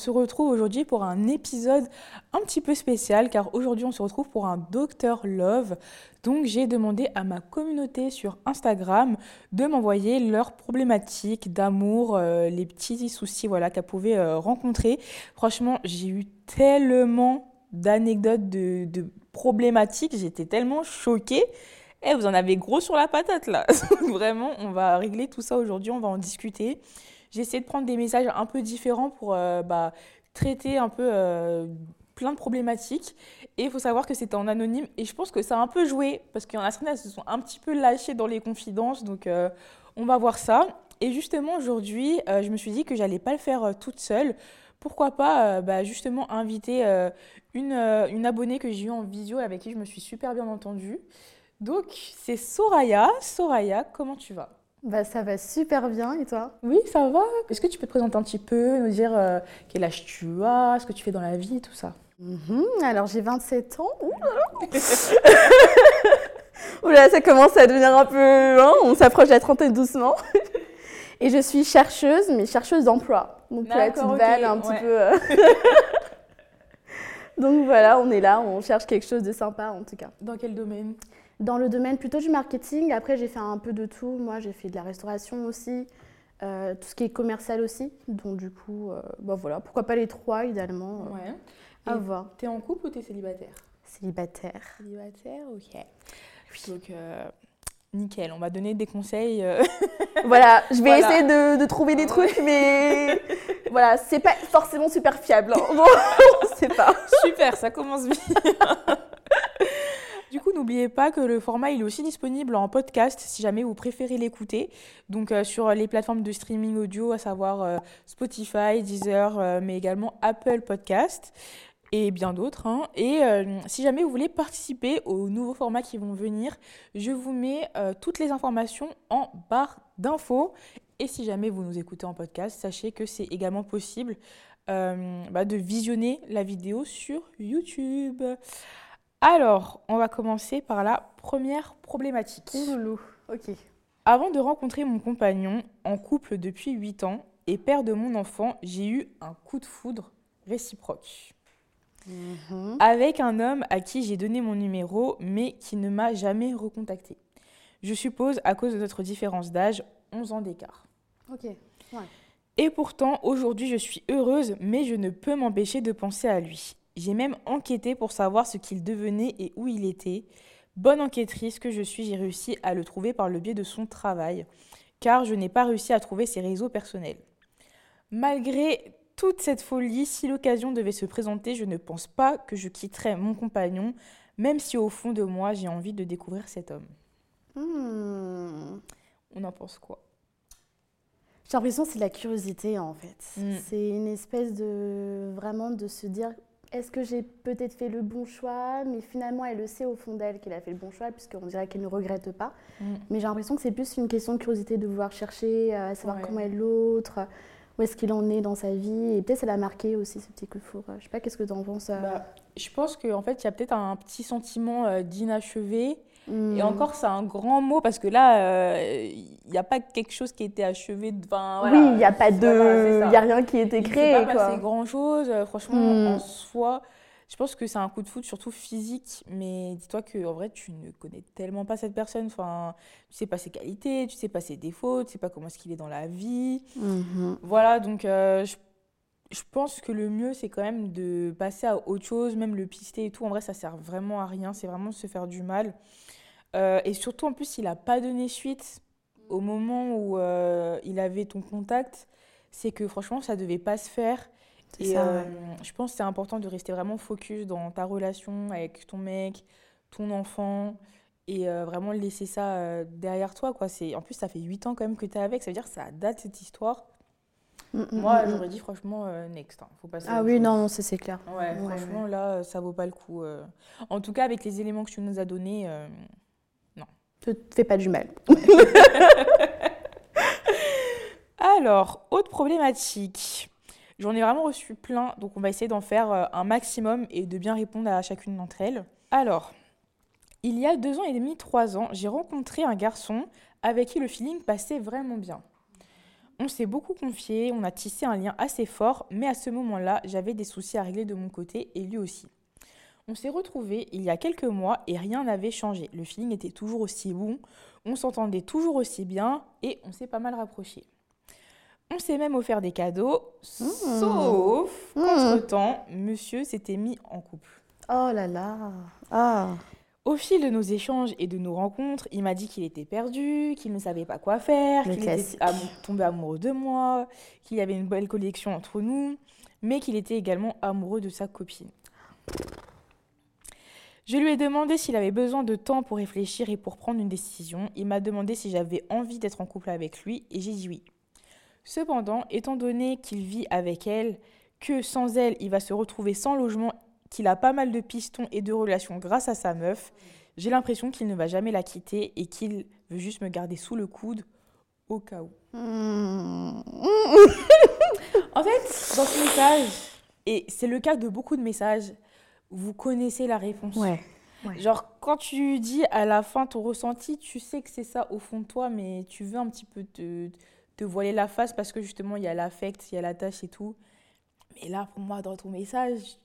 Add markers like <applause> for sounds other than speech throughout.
se retrouve aujourd'hui pour un épisode un petit peu spécial car aujourd'hui on se retrouve pour un Docteur Love. Donc j'ai demandé à ma communauté sur Instagram de m'envoyer leurs problématiques d'amour, euh, les petits soucis voilà qu'elles pouvaient euh, rencontrer. Franchement, j'ai eu tellement d'anecdotes de, de problématiques, j'étais tellement choquée. Eh, vous en avez gros sur la patate là. <laughs> Vraiment, on va régler tout ça aujourd'hui, on va en discuter. J'ai essayé de prendre des messages un peu différents pour euh, bah, traiter un peu euh, plein de problématiques. Et il faut savoir que c'était en anonyme. Et je pense que ça a un peu joué parce qu'il y en a certaines qui se sont un petit peu lâchées dans les confidences. Donc euh, on va voir ça. Et justement, aujourd'hui, je me suis dit que j'allais pas le faire toute seule. Pourquoi pas bah, justement inviter une, une abonnée que j'ai eue en visio avec qui je me suis super bien entendue. Donc, c'est Soraya. Soraya, comment tu vas? Bah, Ça va super bien, et toi? Oui, ça va. Est-ce que tu peux te présenter un petit peu, nous dire euh, quel âge tu as, ce que tu fais dans la vie, tout ça? Mhm. Alors, j'ai 27 ans. <laughs> Oula, ça commence à devenir un peu... Hein, on s'approche de la trentaine doucement. <laughs> et je suis chercheuse, mais chercheuse d'emploi. Donc, la petite balle, un petit peu... Euh. <laughs> Donc voilà, on est là, on cherche quelque chose de sympa en tout cas. Dans quel domaine? Dans le domaine plutôt du marketing, après j'ai fait un peu de tout. Moi j'ai fait de la restauration aussi, euh, tout ce qui est commercial aussi. Donc du coup, euh, bah voilà, pourquoi pas les trois idéalement. Euh, ouais. À voir. T'es en couple ou t'es célibataire? Célibataire. Célibataire, ok. Donc nickel, on va donner des conseils. <laughs> voilà, je vais essayer de, trouver des trucs, mais <laughs> voilà, c'est pas forcément super fiable. Hein. Bon, <laughs> on sait pas. Super, ça commence bien. Du coup, n'oubliez pas que le format est aussi disponible en podcast si jamais vous préférez l'écouter. Donc euh, sur les plateformes de streaming audio, à savoir euh, Spotify, Deezer, euh, mais également Apple Podcast et bien d'autres. Hein. Et si jamais vous voulez participer aux nouveaux formats qui vont venir, je vous mets toutes les informations en barre d'infos. Et si jamais vous nous écoutez en podcast, sachez que c'est également possible bah, de visionner la vidéo sur YouTube. Alors, on va commencer par la première problématique. Ouloulou, ok. Avant de rencontrer mon compagnon, en couple depuis 8 ans et père de mon enfant, j'ai eu un coup de foudre réciproque. Mhm. Avec un homme à qui j'ai donné mon numéro, mais qui ne m'a jamais recontacté. Je suppose à cause de notre différence d'âge, 11 ans d'écart. Ok, Et pourtant, aujourd'hui, je suis heureuse, mais je ne peux m'empêcher de penser à lui. J'ai même enquêté pour savoir ce qu'il devenait et où il était. Bonne enquêtrice que je suis, j'ai réussi à le trouver par le biais de son travail, car je n'ai pas réussi à trouver ses réseaux personnels. Malgré toute cette folie, si l'occasion devait se présenter, je ne pense pas que je quitterais mon compagnon, même si au fond de moi j'ai envie de découvrir cet homme. Hmm. On en pense quoi? J'ai l'impression que c'est la curiosité en fait. Hmm. C'est une espèce de vraiment de se dire est-ce que j'ai peut-être fait le bon choix? Mais finalement, elle le sait au fond d'elle qu'elle a fait le bon choix, puisqu'on dirait qu'elle ne regrette pas. Mm. Mais j'ai l'impression que c'est plus une question de curiosité de vouloir chercher, euh, à savoir comment est l'autre, où est-ce qu'il en est dans sa vie. Et peut-être ça l'a marqué aussi, ce petit coup de foudre. Je sais pas, qu'est-ce que tu en penses euh? bah, Je pense qu'en fait, il y a peut-être un petit sentiment euh, d'inachevé Mm. Et encore, c'est un grand mot parce que là, il n'y a pas quelque chose qui a été achevé. Voilà. Oui, il n'y a pas de. Il a rien qui a été créé. Il ne pas passé grand-chose. Euh, franchement, mm. en soi, je pense que c'est un coup de foot surtout physique. Mais dis-toi qu'en vrai, tu ne connais tellement pas cette personne. Enfin, tu sais pas ses qualités, tu sais pas ses défauts, tu sais pas comment est-ce qu'il est dans la vie. Mm-hmm. Voilà, donc euh, je je pense que le mieux, c'est quand même de passer à autre chose, même le pister et tout. En vrai, ça sert vraiment à rien. C'est vraiment se faire du mal. Euh, et surtout, en plus, il n'a pas donné suite au moment où euh, il avait ton contact. C'est que franchement, ça ne devait pas se faire. Et euh, je pense que c'est important de rester vraiment focus dans ta relation avec ton mec, ton enfant, et vraiment laisser ça derrière toi. Quoi. En plus, ça fait 8 ans quand même que tu es avec, ça veut dire que ça date cette histoire. Mm, mm, Moi, mm, j'aurais dit franchement, next. Hein. Faut passer ah oui, non, c'est clair. Ouais, franchement, là, ça vaut pas le coup. En tout cas, avec les éléments que tu nous as donnés, te fais pas du mal. <laughs> Alors, autre problématique. J'en ai vraiment reçu plein, donc on va essayer d'en faire euh, un maximum et de bien répondre à chacune d'entre elles. Alors, il y a deux ans et demi, trois ans, j'ai rencontré un garçon avec qui le feeling passait vraiment bien. On s'est beaucoup confié, on a tissé un lien assez fort, mais à ce moment-là, j'avais des soucis à régler de mon côté et lui aussi. On s'est retrouvés il y a quelques mois et rien n'avait changé. Le feeling était toujours aussi bon, on s'entendait toujours aussi bien et on s'est pas mal rapprochés. On s'est même offert des cadeaux, mmh. sauf mmh. qu'entre-temps, monsieur s'était mis en couple. Oh là là ah. Au fil de nos échanges et de nos rencontres, il m'a dit qu'il était perdu, qu'il ne savait pas quoi faire, qu'il était tombé amoureux de moi, qu'il y avait une belle collection entre nous, mais qu'il était également amoureux de sa copine. Je lui ai demandé s'il avait besoin de temps pour réfléchir et pour prendre une décision. Il m'a demandé si j'avais envie d'être en couple avec lui et j'ai dit oui. Cependant, étant donné qu'il vit avec elle, que sans elle, il va se retrouver sans logement, qu'il a pas mal de pistons et de relations grâce à sa meuf, j'ai l'impression qu'il ne va jamais la quitter et qu'il veut juste me garder sous le coude au cas où. <laughs> En fait, dans ce message, et c'est le cas de beaucoup de messages, vous connaissez la réponse. Ouais. Genre, quand tu dis à la fin ton ressenti, tu sais que c'est ça au fond de toi, mais tu veux un petit peu te, te voiler la face parce que justement, il y a l'affect, il y a la tâche et tout. Mais là, pour moi, dans ton message,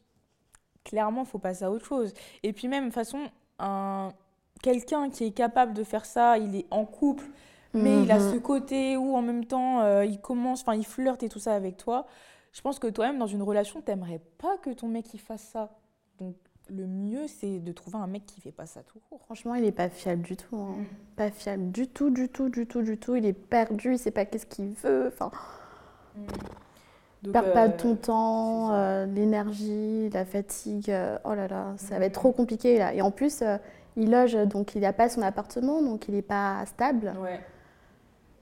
clairement, il faut passer à autre chose. Et puis même, de toute façon, un... quelqu'un qui est capable de faire ça, il est en couple, mais il a mhm. ce côté où en même temps, euh, il commence, enfin, il flirte et tout ça avec toi. Je pense que toi-même, dans une relation, t'aimerais pas que ton mec il fasse ça. Donc, le mieux, c'est de trouver un mec qui fait pas ça tout court. Franchement, il est pas fiable du tout. Hein. Mm. Pas fiable du tout, du tout, du tout, du tout. Il est perdu, il sait pas qu'est-ce qu'il veut. Enfin, mm. Perds pas euh, ton temps, euh, l'énergie, la fatigue. Euh, oh là là, ça va être trop compliqué là. Et en plus, il loge, donc il n'a pas son appartement, donc il n'est pas stable. Ouais.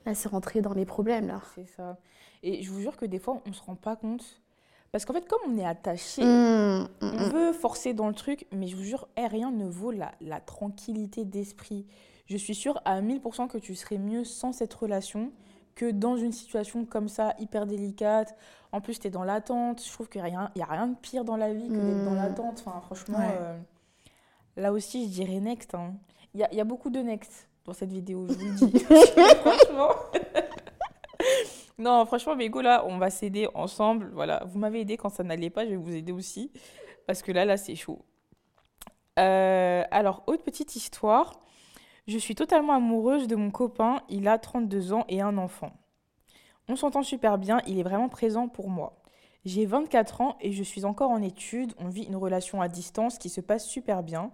Là, c'est rentré dans les problèmes là. C'est ça. Et je vous jure que des fois, on se rend pas compte parce qu'en fait, comme on est attaché, mmh, mmh, on mmh. veut forcer dans le truc, mais je vous jure, eh, rien ne vaut la, la tranquillité d'esprit. Je suis sûre à 1000% que tu serais mieux sans cette relation que dans une situation comme ça, hyper délicate. En plus, tu es dans l'attente. Je trouve qu'il n'y a, a, rien de pire dans la vie que d'être dans l'attente. Enfin, franchement, euh, là aussi, je dirais next. Hein. Il y, a, y, a, beaucoup de next dans cette vidéo, je vous le dis. <laughs> franchement. <laughs> Non, franchement, mes là, on va s'aider ensemble. Voilà, vous m'avez aidé quand ça n'allait pas, je vais vous aider aussi. Parce que là, là, c'est chaud. Euh, alors, autre petite histoire. Je suis totalement amoureuse de mon copain. Il a 32 ans et un enfant. On s'entend super bien, il est vraiment présent pour moi. J'ai 24 ans et je suis encore en études. On vit une relation à distance qui se passe super bien.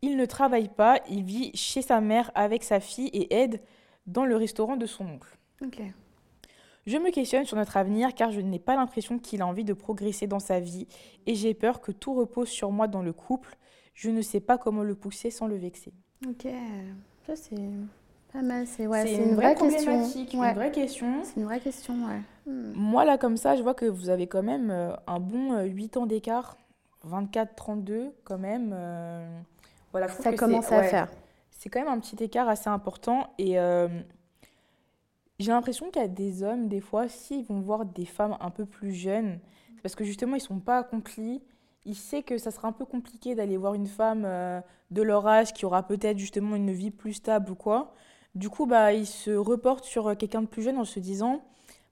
Il ne travaille pas, il vit chez sa mère avec sa fille et aide dans le restaurant de son oncle. Ok. Je me questionne sur notre avenir car je n'ai pas l'impression qu'il a envie de progresser dans sa vie et j'ai peur que tout repose sur moi dans le couple. Je ne sais pas comment le pousser sans le vexer. Ok, ça c'est pas mal. C'est ouais, une, vraie, question. Une vraie question. C'est une vraie question, ouais. Hmm. Moi là comme ça, je vois que vous avez quand même euh, un bon 8 euh, ans d'écart. 24-32 quand même. Euh, voilà, ça commence à faire. C'est quand même un petit écart assez important et j'ai l'impression qu'il y a des hommes, des fois, s'ils vont voir des femmes un peu plus jeunes, parce que justement, ils ne sont pas accomplis. Ils savent que ça sera un peu compliqué d'aller voir une femme euh, de leur âge qui aura peut-être justement une vie plus stable ou quoi. Du coup, bah, ils se reportent sur euh, quelqu'un de plus jeune en se disant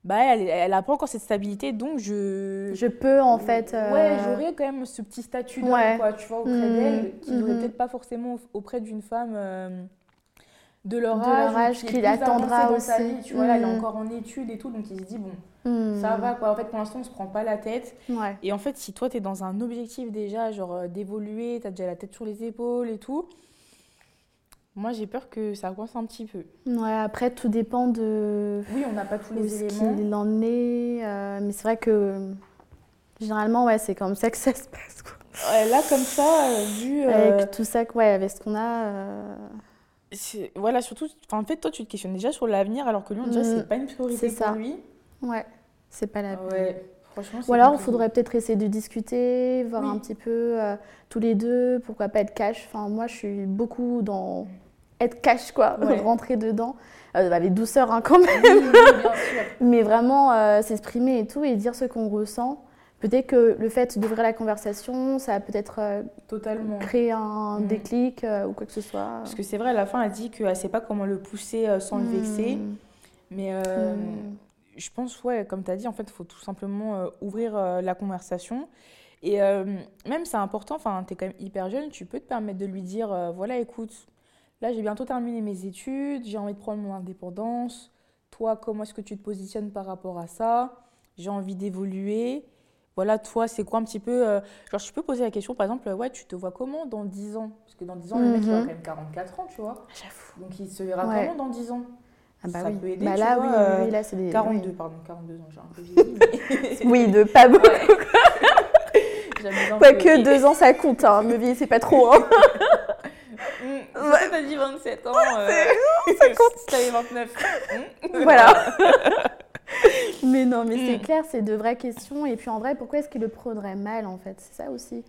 bah, elle n'a pas encore cette stabilité, donc je... Je peux, en fait... Euh, ouais, j'aurais quand même ce petit statut là, quoi, tu vois, auprès mmh. d'elle, qui n'aurait mmh. peut-être pas forcément auprès d'une femme de leur âge, qui attendra aussi. Sa vie, tu vois, là, il est mm. encore en études et tout, donc il se dit, bon, ça va, quoi. En fait, pour l'instant, on se prend pas la tête. Et en fait, si toi, tu es dans un objectif déjà, genre euh, d'évoluer, tu as déjà la tête sur les épaules et tout, moi, j'ai peur que ça coince un petit peu. Ouais, après, tout dépend de. Oui, on n'a pas tous les éléments. qu'il en est. Euh, mais c'est vrai que généralement, ouais, c'est comme ça que ça <laughs> se passe. Quoi. là, comme ça, euh, vu. Avec tout ça, ouais, avec ce qu'on a voilà, surtout, en fait, toi, tu te questionnes déjà sur l'avenir, alors que lui, on dirait que c'est pas une priorité pour lui. Ouais, c'est pas la ouais. Franchement, Ou alors, il faudrait peut-être essayer de discuter, voir un petit peu euh, tous les deux, pourquoi pas être cash. Enfin, moi, je suis beaucoup dans être cash, quoi, rentrer dedans. Euh, avec douceur, hein, quand même. bien sûr. <laughs> Mais vraiment euh, s'exprimer et tout, et dire ce qu'on ressent. Peut-être que le fait d'ouvrir la conversation, ça a peut-être euh, totalement créé un mm. déclic euh, ou quoi que ce soit. Parce que c'est vrai, à la fin, elle dit qu'elle ne sait pas comment le pousser euh, sans le vexer. Mm. Mais je pense, ouais, comme tu as dit, en fait, il faut tout simplement ouvrir la conversation. Et même, c'est important, enfin, tu es quand même hyper jeune, tu peux te permettre de lui dire, voilà, écoute, là, j'ai bientôt terminé mes études, j'ai envie de prendre mon indépendance. Toi, comment est-ce que tu te positionnes par rapport à ça? J'ai envie d'évoluer. Voilà, toi, c'est quoi un petit peu. genre, je peux poser la question, par exemple, ouais, tu te vois comment dans 10 ans? Parce que dans 10 ans, le mec, il a mhm. quand même 44 ans, tu vois. J'avoue. Donc, il se verra comment dans 10 ans? Ah bah ça oui. peut aider. Bah là, oui, oui, là, c'est des. 42, pardon, 42 ans, j'ai un peu <laughs> vieilli. Mais... <laughs> oui, de pas beaucoup. Pas que 2 ans, ça compte, hein. Me vieillir, c'est pas trop. Hein. <laughs> Mmh, ouais. t'as dit 27 ans. Euh... <laughs> ça compte. Si t'avais 29. Mmh. <laughs> voilà. <laughs> mais non, mais c'est mmh. clair, c'est de vraies questions. Et puis en vrai, pourquoi est-ce qu'il le prendrait mal, en fait? C'est ça aussi.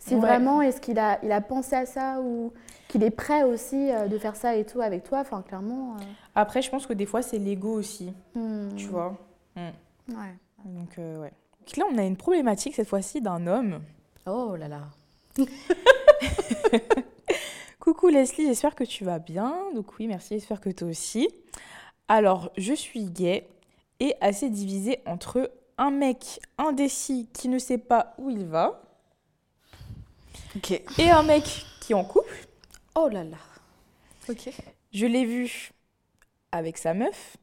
Si vraiment, est-ce qu'il a, il a pensé à ça ou qu'il est prêt aussi euh, de faire ça et tout avec toi? Enfin, clairement. Euh. Après, je pense que des fois, c'est l'ego aussi. Hmm. Tu vois hmm. Ouais. Donc, euh, ouais. Donc là, on a une problématique cette fois-ci d'un homme. Oh là là. Leslie, j'espère que tu vas bien. Donc oui, merci, j'espère que toi aussi. Alors, je suis gay et assez divisée entre un mec indécis qui ne sait pas où il va et un mec qui est en couple. Oh là là. Ok. Je l'ai vu avec sa meuf.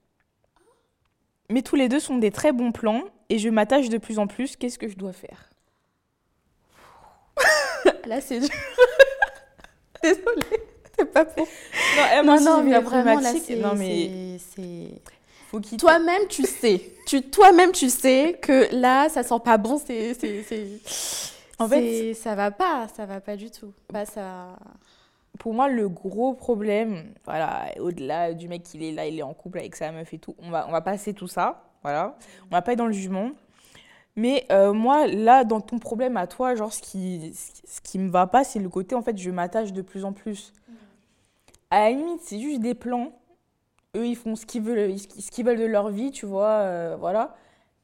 Mais tous les deux sont des très bons plans et je m'attache de plus en plus. Qu'est-ce que je dois faire? Là, c'est dur. <laughs> Désolée, c'est pas pour. Non, non, mais vraiment, là, c'est. Non, mais. Toi-même, tu sais. tu, toi-même, tu sais que là, ça sent pas bon. C'est. En fait, ça va pas, ça va pas du tout. Bah, ça... Pour moi, le gros problème, voilà, au-delà du mec qui est là, il est en couple avec sa meuf et tout, on va, on va passer tout ça, voilà. On va pas être dans le jugement. Mais euh, moi, là, dans ton problème à toi, genre, ce qui, ce qui me va pas, c'est le côté, en fait, je m'attache de plus en plus. À la limite, c'est juste des plans. Eux, ils font ce qu'ils veulent, ce qu'ils veulent de leur vie, tu vois, euh, voilà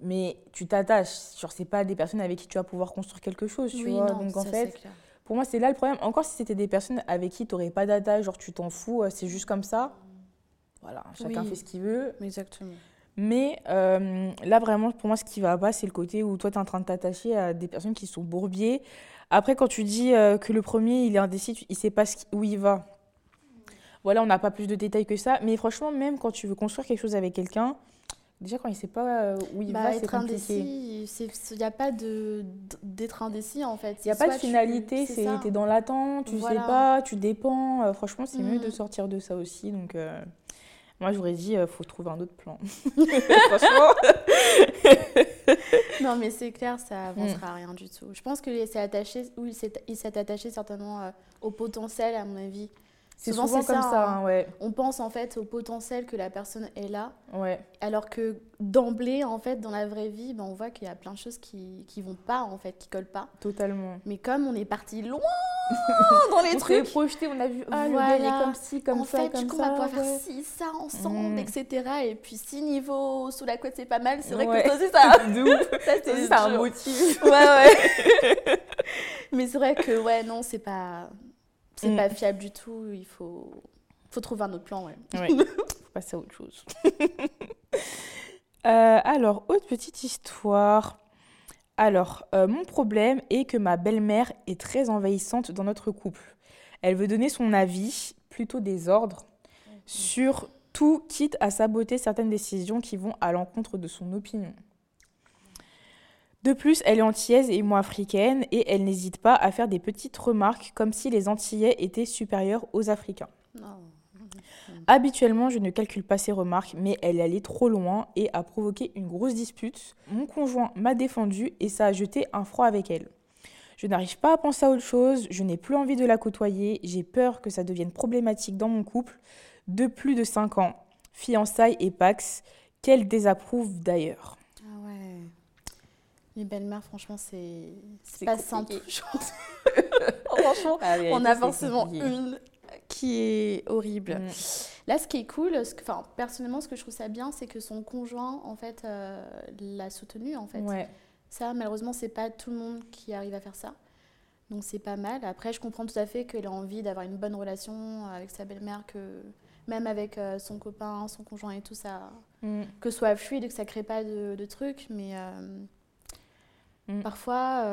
mais tu t'attaches. Genre, c'est pas des personnes avec qui tu vas pouvoir construire quelque chose, tu vois. Donc, en fait, pour moi, c'est là le problème. Encore si c'était des personnes avec qui tu n'aurais pas d'attache, genre, tu t'en fous, euh, c'est juste comme ça. Voilà, chacun fait ce qu'il veut. Exactement. Mais euh, là, vraiment, pour moi, ce qui va pas, c'est le côté où toi, tu es en train de t'attacher à des personnes qui sont bourbiers. Après, quand tu dis euh, que le premier, il est indécis, il sait pas où il va. Voilà, on n'a pas plus de détails que ça. Mais franchement, même quand tu veux construire quelque chose avec quelqu'un, Déjà, quand il ne sait pas euh, où il bah, va, c'est compliqué. Il n'y a pas d'être indécis, en fait. Il n'y a pas de finalité, tu es dans l'attente, tu ne sais pas, tu dépends. Euh, franchement, c'est mieux de mm. sortir de ça aussi. Donc, moi, j'aurais dit, il faut trouver un autre plan. <laughs> franchement. non, mais c'est clair, ça avancera mm. rien du tout. Je pense qu'il s'est attaché, ou il s'est attaché certainement au potentiel, à mon avis. C'est souvent, comme ça. Hein. Hein, ouais. On pense en fait au potentiel que la personne est là. Ouais. Alors que d'emblée, en fait, dans la vraie vie, ben, on voit qu'il y a plein de choses qui qui vont pas, en fait, qui collent pas. Totalement. Mais comme on est parti loin <laughs> dans les on trucs. projeté, on a vu ah, voilà. le est comme ci, comme en ça, fait, comme coup, ça. on va pouvoir faire ci, ça ensemble, mm. etc. Et puis si niveau sous la côte c'est pas mal, c'est vrai que toi aussi ça. <laughs> <laughs> c'est un motif. Ouais ouais. Mais c'est vrai que ouais non c'est pas c'est mm. pas fiable du tout. Il faut, faut trouver un autre plan, ouais. Il <laughs> faut passer à autre chose. <laughs> Euh, alors, autre petite histoire. Alors, euh, mon problème est que ma belle-mère est très envahissante dans notre couple. Elle veut donner son avis, plutôt des ordres, sur tout, quitte à saboter certaines décisions qui vont à l'encontre de son opinion. De plus, elle est antillaise et moi africaine et elle n'hésite pas à faire des petites remarques comme si les Antillais étaient supérieurs aux Africains. Habituellement, je ne calcule pas ces remarques, mais elle est allée trop loin et a provoqué une grosse dispute. Mon conjoint m'a défendu et ça a jeté un froid avec elle. Je n'arrive pas à penser à autre chose, je n'ai plus envie de la côtoyer, j'ai peur que ça devienne problématique dans mon couple de plus de 5 ans, fiançailles et pax, qu'elle désapprouve d'ailleurs. Les belles-mères, franchement, c'est pas simple. <laughs> franchement, ah on a forcément une qui est horrible. Mm. Là, ce qui est cool, enfin, personnellement, ce que je trouve ça bien, c'est que son conjoint, en fait, euh, l'a soutenu, en fait. Ouais. Ça, malheureusement, c'est pas tout le monde qui arrive à faire ça. Donc, c'est pas mal. Après, je comprends tout à fait qu'elle a envie d'avoir une bonne relation avec sa belle-mère, que même avec euh, son copain, son conjoint et tout ça, mm. que ce soit fluide, que ça crée pas de, de trucs, mais euh, mm. parfois,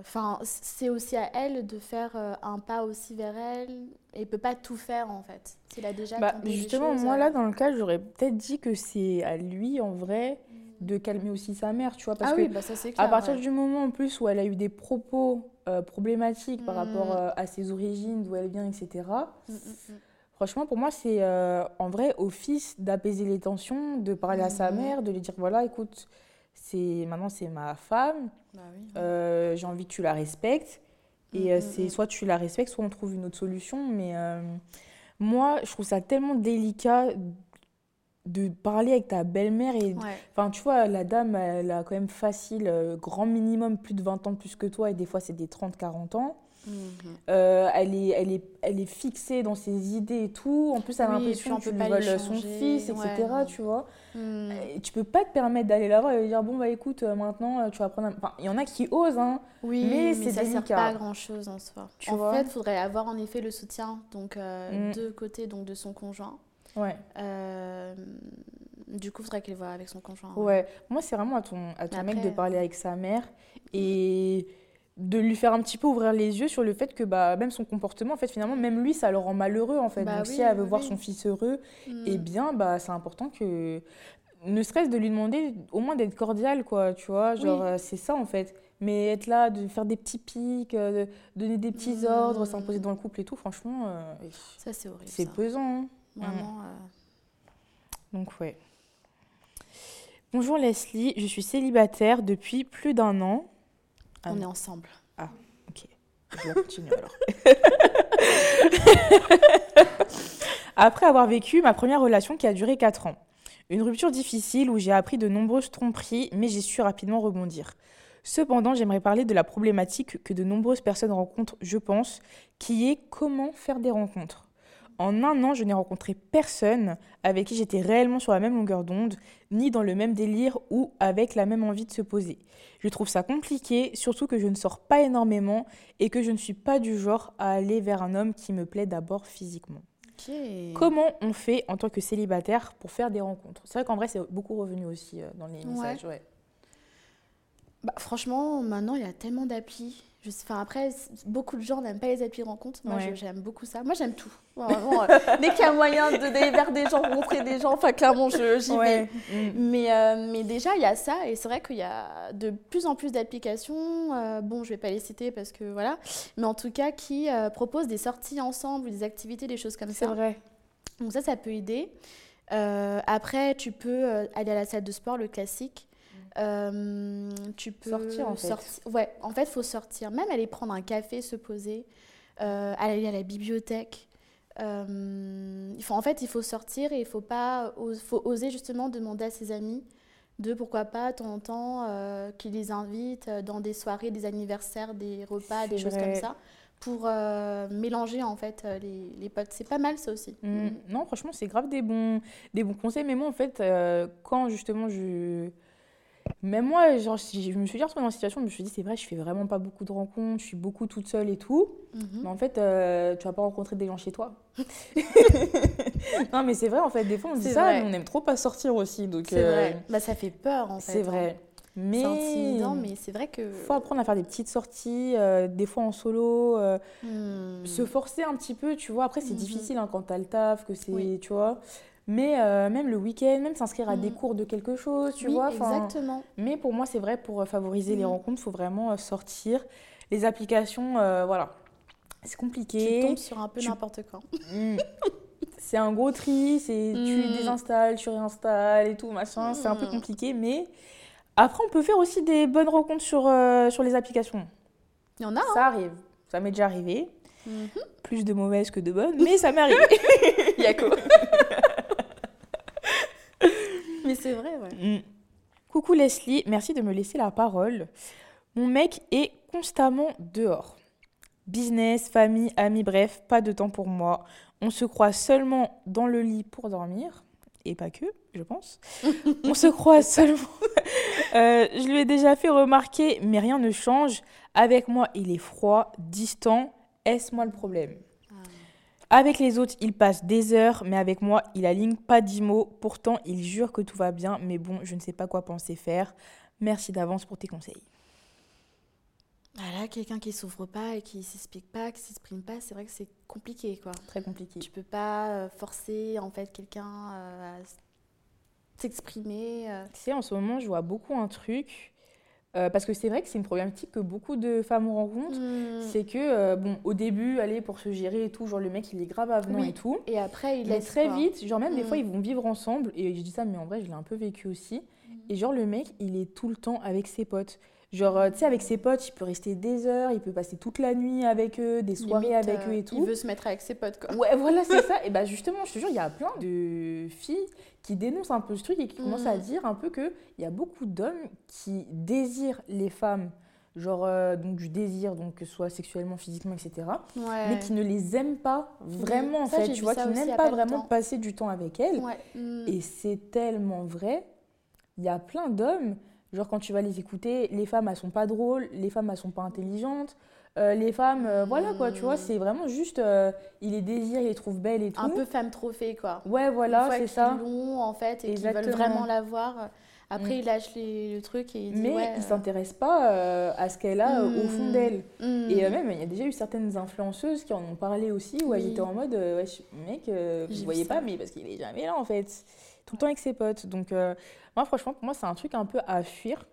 enfin, c'est aussi à elle de faire un pas aussi vers elle et peut pas tout faire en fait. S'il a déjà bah, justement, moi là dans le cas, j'aurais peut-être dit que c'est à lui en vrai de calmer aussi sa mère, tu vois. Parce ah que bah, à partir du moment en plus où elle a eu des propos euh, problématiques par rapport mm. euh, à ses origines, d'où elle vient, etc. Mm, franchement, pour moi, c'est euh, en vrai au fils d'apaiser les tensions, de parler à sa mère, de lui dire voilà, écoute, c'est maintenant c'est ma femme, bah j'ai envie que tu la respectes. Et c'est soit tu la respectes, soit on trouve une autre solution. Mais moi, je trouve ça tellement délicat de parler avec ta belle-mère et enfin tu vois la dame elle a quand même facile euh, grand minimum plus de 20 ans de plus que toi et des fois c'est des 30 40 ans euh, elle, est, elle, est, elle est fixée dans ses idées et tout. En plus, elle a l'impression que tu lui voles son fils, etc. Tu vois. Mhm. Et tu peux pas te permettre d'aller la voir et lui dire Bon, bah écoute, euh, maintenant, tu vas prendre. Enfin, il y en a qui osent, hein. Oui, mais, c'est ça délicat. sert pas à grand chose en soi. Tu en fait, il faudrait avoir en effet le soutien donc, mm. de côté donc, de son conjoint. Ouais. Euh, du coup, il faudrait qu'il voit avec son conjoint. Ouais, moi, c'est vraiment à ton, à ton mec de parler avec sa mère et de lui faire un petit peu ouvrir les yeux sur le fait que bah, même son comportement, en fait, finalement, même lui, ça le rend malheureux, en fait. Bah Donc, si elle veut voir son fils heureux, mm. eh bien, bah, c'est important que, ne serait-ce de lui demander au moins d'être cordial, quoi, tu vois, genre, euh, c'est ça, en fait. Mais être là, de faire des petits pics, euh, de donner des petits mm. ordres, s'imposer dans le couple et tout, franchement, ça, c'est horrible. C'est pesant. Hein. Vraiment. Euh. Donc, ouais. Bonjour Leslie, je suis célibataire depuis plus d'un an. Ah On est ensemble. Ah, ok. Je vais continuer alors. <laughs> Après avoir vécu ma première relation qui a duré 4 ans. Une rupture difficile où j'ai appris de nombreuses tromperies, mais j'ai su rapidement rebondir. Cependant, j'aimerais parler de la problématique que de nombreuses personnes rencontrent, je pense, qui est comment faire des rencontres. En un an, je n'ai rencontré personne avec qui j'étais réellement sur la même longueur d'onde, ni dans le même délire ou avec la même envie de se poser. Je trouve ça compliqué, surtout que je ne sors pas énormément et que je ne suis pas du genre à aller vers un homme qui me plaît d'abord physiquement. Comment on fait en tant que célibataire pour faire des rencontres? C'est vrai qu'en vrai, c'est beaucoup revenu aussi euh, dans les messages. Bah, franchement, maintenant, il y a tellement d'applis enfin, après, beaucoup de gens n'aiment pas les applis rencontres. Moi, j'aime beaucoup ça. Moi, j'aime tout. Euh, dès qu'il y a moyen d'aller vers des gens, rencontrer des gens, enfin, clairement, j'y vais. Mais, euh, mais déjà, il y a ça. Et c'est vrai qu'il y a de plus en plus d'applications. Euh, bon, je vais pas les citer parce que voilà. Mais en tout cas, qui proposent des sorties ensemble, des activités, des choses comme ça. C'est vrai. Donc, ça, ça peut aider. après, tu peux aller à la salle de sport, le classique. Euh, tu peux sortir en fait. Ouais, en fait, il faut sortir. Même aller prendre un café, se poser, euh, aller à la bibliothèque. Euh, il faut, en fait, il faut sortir et il faut pas, faut oser justement demander à ses amis de pourquoi pas de temps en temps euh, qu'ils les invitent dans des soirées, des anniversaires, des repas, des choses comme ça pour mélanger en fait les, les potes. C'est pas mal ça aussi. Mmh. Non, franchement, c'est grave des bons, des bons conseils. Mais moi, en fait, quand justement je même moi, genre, je me suis dit retrouvée dans une situation, je me suis dit, c'est vrai, je fais vraiment pas beaucoup de rencontres, je suis beaucoup toute seule et tout. Mhm. Mais en fait, euh, tu vas pas rencontrer des gens chez toi. <laughs> non, mais c'est vrai, en fait, des fois, on dit ça, mais on aime trop pas sortir aussi. C'est euh, vrai. Bah, ça fait peur, en fait. C'est vrai. Hein. Mais c'est mais c'est vrai que. faut apprendre à faire des petites sorties, euh, des fois en solo, hmm. se forcer un petit peu, tu vois. Après, c'est mhm. difficile hein, quand t'as le taf, que c'est, tu vois. Mais euh, même le week-end, même s'inscrire à des mm. cours de quelque chose, tu vois. Exactement. Mais pour moi, c'est vrai, pour euh, favoriser les mm. rencontres, il faut vraiment euh, sortir. Les applications, voilà, c'est compliqué. Tu tombes sur un peu n'importe quoi. Mm. c'est un gros tri, c'est tu désinstalles, tu réinstalles et tout, machin. C'est un peu compliqué, mais après, on peut faire aussi des bonnes rencontres sur, sur les applications. Il y en a. Ça hein. arrive. Ça m'est déjà arrivé. Mm-hmm. Plus de mauvaises que de bonnes, mais ça m'est arrivé. <laughs> Yako. <laughs> Mais c'est vrai, ouais. Mm. Coucou Leslie, merci de me laisser la parole. Mon mec est constamment dehors. Business, famille, amis, bref, pas de temps pour moi. On se croit seulement dans le lit pour dormir. Et pas que, je pense. On se croit <laughs> seulement. Euh, je lui ai déjà fait remarquer, mais rien ne change. Avec moi, il est froid, distant. Est-ce moi le problème? Avec les autres, il passe des heures, mais avec moi, il aligne pas dix mots. Pourtant, il jure que tout va bien, mais bon, je ne sais pas quoi penser faire. Merci d'avance pour tes conseils. Voilà, quelqu'un qui souffre pas et qui s'explique pas, qui s'exprime pas, c'est vrai que c'est compliqué, quoi. Très compliqué. Tu peux pas euh, forcer en fait quelqu'un euh, à s'exprimer. Euh. Tu sais, en ce moment, je vois beaucoup un truc. Parce que c'est vrai que c'est une problématique que beaucoup de femmes rencontrent. Hmm. C'est que, bon, au début, aller pour se gérer et tout, genre le mec il est grave avenant et tout. Et après, il est très vite, genre même des fois hmm. ils vont vivre ensemble. Et je dis ça, mais en vrai, je l'ai un peu vécu aussi. Hmm. Et genre le mec, il est tout le temps avec ses potes. Genre, euh, tu sais, avec ses potes, il peut rester des heures, il peut passer toute la nuit avec eux, des soirées avec eux et tout. Il veut se mettre avec ses potes, quoi. Ouais, voilà, c'est <laughs> ça. Et bah, justement, je te jure, il y a plein de filles qui dénoncent un peu ce truc et qui commencent à mm. dire un peu qu'il y a beaucoup d'hommes qui désirent les femmes, genre, euh, donc du désir, donc que ce soit sexuellement, physiquement, etc. Mais qui ne les aiment pas vraiment, en fait, tu vois, qui n'aiment pas vraiment passer du temps avec elles. Mm. Et c'est tellement vrai. Il y a plein d'hommes Genre, quand tu vas les écouter, les femmes, elles sont pas drôles, les femmes, elles sont pas intelligentes. Euh, les femmes, euh, voilà quoi, tu vois, hmm. c'est vraiment juste, euh, il les désire, il les trouve belles et tout. Un peu femme trophée quoi. Ouais, voilà, c'est ça. Ils en fait et qu'ils veulent vraiment la voir. Après, mm. il lâche le truc et il dit Mais ouais, il s'intéresse pas à ce qu'elle a au fond hmm. d'elle. Hmm. Et même, il y a déjà eu certaines influenceuses qui en ont parlé aussi, où elles étaient en mode, ouais, mec, vous voyez pas, mais parce qu'il est jamais là en fait tout le temps avec ses potes. Donc, euh, moi, franchement, pour moi, c'est un truc un peu à fuir.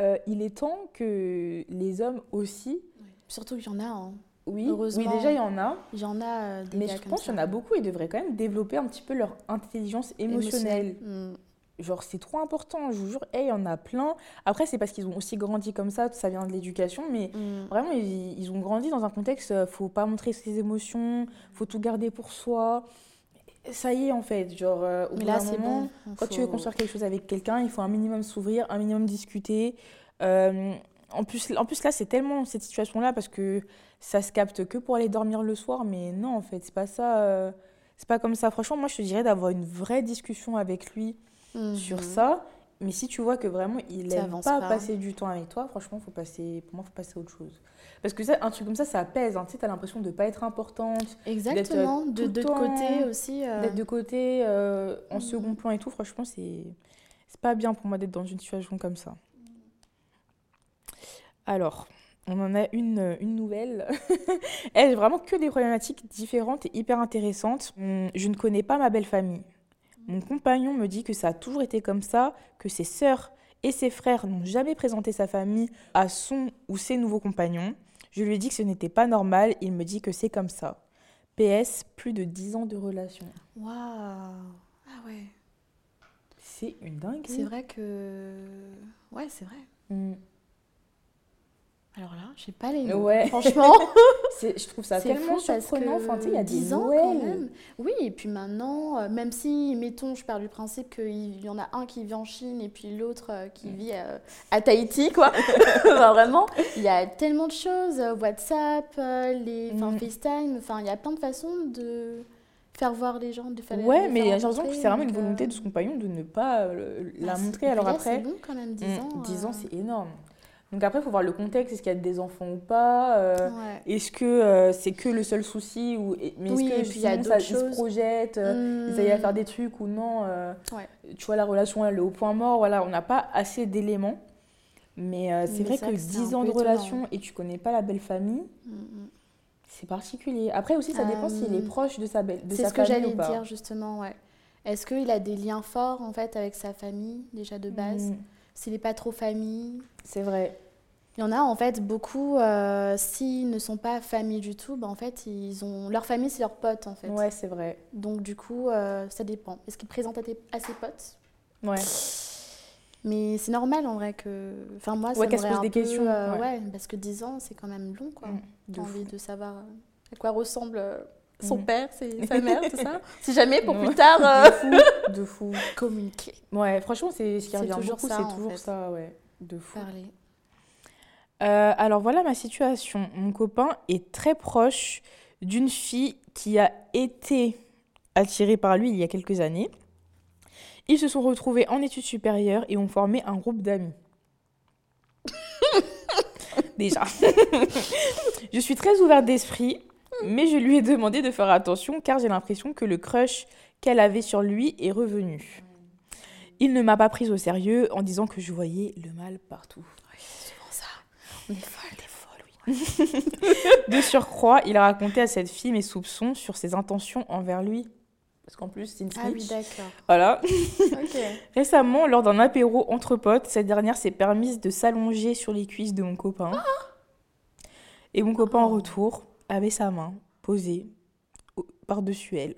Euh, il est temps que les hommes aussi. Surtout qu'il y en a. Hein. Oui, oui, déjà, il y en a. Il y en a. Euh, mais je pense qu'il y en a beaucoup. Ils devraient quand même développer un petit peu leur intelligence émotionnelle. Hmm. Genre, c'est trop important, je vous jure. il y en a plein. Après, c'est parce qu'ils ont aussi grandi comme ça, ça vient de l'éducation, mais hmm. vraiment, ils, ils, ont grandi dans un contexte, faut pas montrer ses émotions, faut tout garder pour soi ça y est en fait, genre euh, au bout d'un moment, quand tu veux construire quelque chose avec quelqu'un, il faut un minimum s'ouvrir, un minimum discuter. Euh, en, plus, en plus là, c'est tellement cette situation-là parce que ça se capte que pour aller dormir le soir, mais non en fait, c'est pas ça, euh, c'est pas comme ça. Franchement, moi je te dirais d'avoir une vraie discussion avec lui sur mhm. ça mais si tu vois que vraiment il n'aime pas, passer du temps avec toi, franchement, faut passer, pour moi, il faut passer à autre chose. Parce que ça, un truc comme ça, ça pèse. Hein. Tu sais, tu as l'impression de ne pas être importante. Exactement, de, de côté aussi. Euh. D'être de côté, euh, en mm. second plan et tout, franchement, c'est pas bien pour moi d'être dans une situation comme ça. Alors, on en a une, une nouvelle. <laughs> Elle, vraiment que des problématiques différentes et hyper intéressantes. Hum, je ne connais pas ma belle famille. Mon compagnon me dit que ça a toujours été comme ça, que ses sœurs et ses frères n'ont jamais présenté sa famille à son ou ses nouveaux compagnons. Je lui ai dit que ce n'était pas normal, il me dit que c'est comme ça. PS, plus de 10 ans de relation. Waouh Ah ouais. C'est une dingue. C'est vrai que... Ouais, c'est vrai. Mm. Alors là, je sais pas les. Ouais. Franchement, <laughs> je trouve ça tellement surprenant. Enfin, il y a 10 ans quand même. Oui, et puis maintenant, euh, même si, mettons, je pars du principe qu'il y en a un qui vit en Chine et puis l'autre euh, qui vit euh, à Tahiti, quoi. <laughs> vraiment, il y a tellement de choses. WhatsApp, les, mm. FaceTime, enfin, il y a plein de façons de faire voir les gens, de faire Ouais, mais j'ai l'impression que c'est vraiment une volonté de son compagnon de ne pas la ah, montrer. Alors après. C'est long quand même, 10 mm, ans. 10 ans, c'est énorme. Donc après, il faut voir le contexte, est-ce qu'il y a des enfants ou pas euh, Est-ce que euh, c'est que le seul souci ou Mais est-ce que y a ça, ils se projettent, euh, ils à faire des trucs ou non Tu vois, la relation, elle est au point mort. Voilà, on n'a pas assez d'éléments. Mais c'est vrai que 10 ans de relation et tu connais pas la belle famille, mm, mm. c'est particulier. Après aussi, ça dépend s'il est proche de sa, belle, de sa famille C'est ce que j'allais dire justement, ouais. Est-ce qu'il a des liens forts en fait avec sa famille déjà de base? S'il n'est pas trop famille. C'est vrai. Il y en a en fait beaucoup, euh, s'ils ne sont pas famille du tout, bah, en fait, ils ont... leur famille c'est leurs potes en fait. Ouais, c'est vrai. Donc du coup, euh, ça dépend. Est-ce qu'ils présentent à, à, ses potes? Ouais. Mais c'est normal en vrai que. Enfin, moi, ça ouais, se pose des questions. Euh, ouais. parce que 10 ans, c'est quand même long quoi. Mmh, envie de savoir à quoi ressemble son mm. père, sa <laughs> mère, tout ça? Si jamais pour plus tard. De fou, de fou. <laughs> Communiquer. Ouais, franchement, c'est ce qui revient beaucoup, c'est toujours ça, ouais. De fou. Parler. Euh, alors voilà ma situation. Mon copain est très proche d'une fille qui a été attirée par lui il y a quelques années. Ils se sont retrouvés en études supérieures et ont formé un groupe d'amis. <laughs> Déjà. je suis très ouverte d'esprit Mais je lui ai demandé de faire attention car j'ai l'impression que le crush qu'elle avait sur lui est revenu. Il ne m'a pas prise au sérieux en disant que je voyais le mal partout. Oui, c'est souvent ça. On est folle, des <laughs> de surcroît, il a raconté à cette fille mes soupçons sur ses intentions envers lui. Parce qu'en plus, c'est une Ah oui, d'accord. Voilà. <laughs> Récemment, lors d'un apéro entre potes, cette dernière s'est permise de s'allonger sur les cuisses de mon copain. Et mon copain, en retour, avait sa main posée par-dessus elle,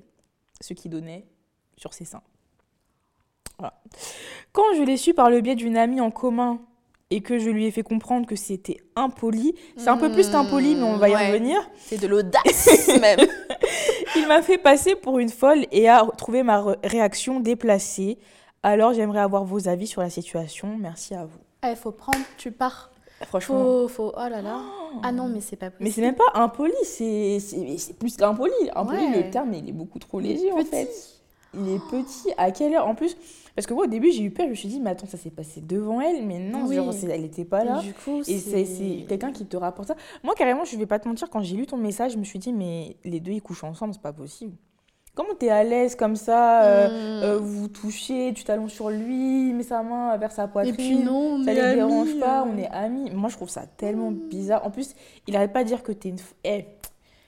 ce qui donnait sur ses seins. Voilà. Quand je l'ai su par le biais d'une amie en commun et que je lui ai fait comprendre que c'était impoli, c'est un peu plus impoli, mais on va y Ouais. revenir. C'est de l'audace <laughs> même. Il m'a fait passer pour une folle et a trouvé ma réaction déplacée. Alors j'aimerais avoir vos avis sur la situation. Merci à vous. Il Eh, faut prendre, tu pars. Franchement. Faut, faut, oh là là. Ah non, mais c'est pas possible. Mais c'est même pas impoli, c'est plus qu'impoli. Impoli, Ouais. le terme, il est beaucoup trop léger en fait. Il est petit. À quelle heure En plus, parce que moi au début j'ai eu peur, je me suis dit, mais attends, ça s'est passé devant elle, mais non, Oui. genre, c'est- elle était pas là. Et du coup, Et c'est c'est quelqu'un qui te rapporte ça. Moi, carrément, je vais pas te mentir, quand j'ai lu ton message, je me suis dit, mais les deux, ils couchent ensemble, c'est pas possible. Comment t'es à l'aise comme ça euh, Mm. euh, Vous touchez, tu t'allonges sur lui, il met sa main vers sa Et poitrine. puis non, on ça les amis, dérange pas, euh. on est amis. Moi, je trouve ça tellement bizarre. En plus, il arrête pas de dire que t'es une. f- Eh,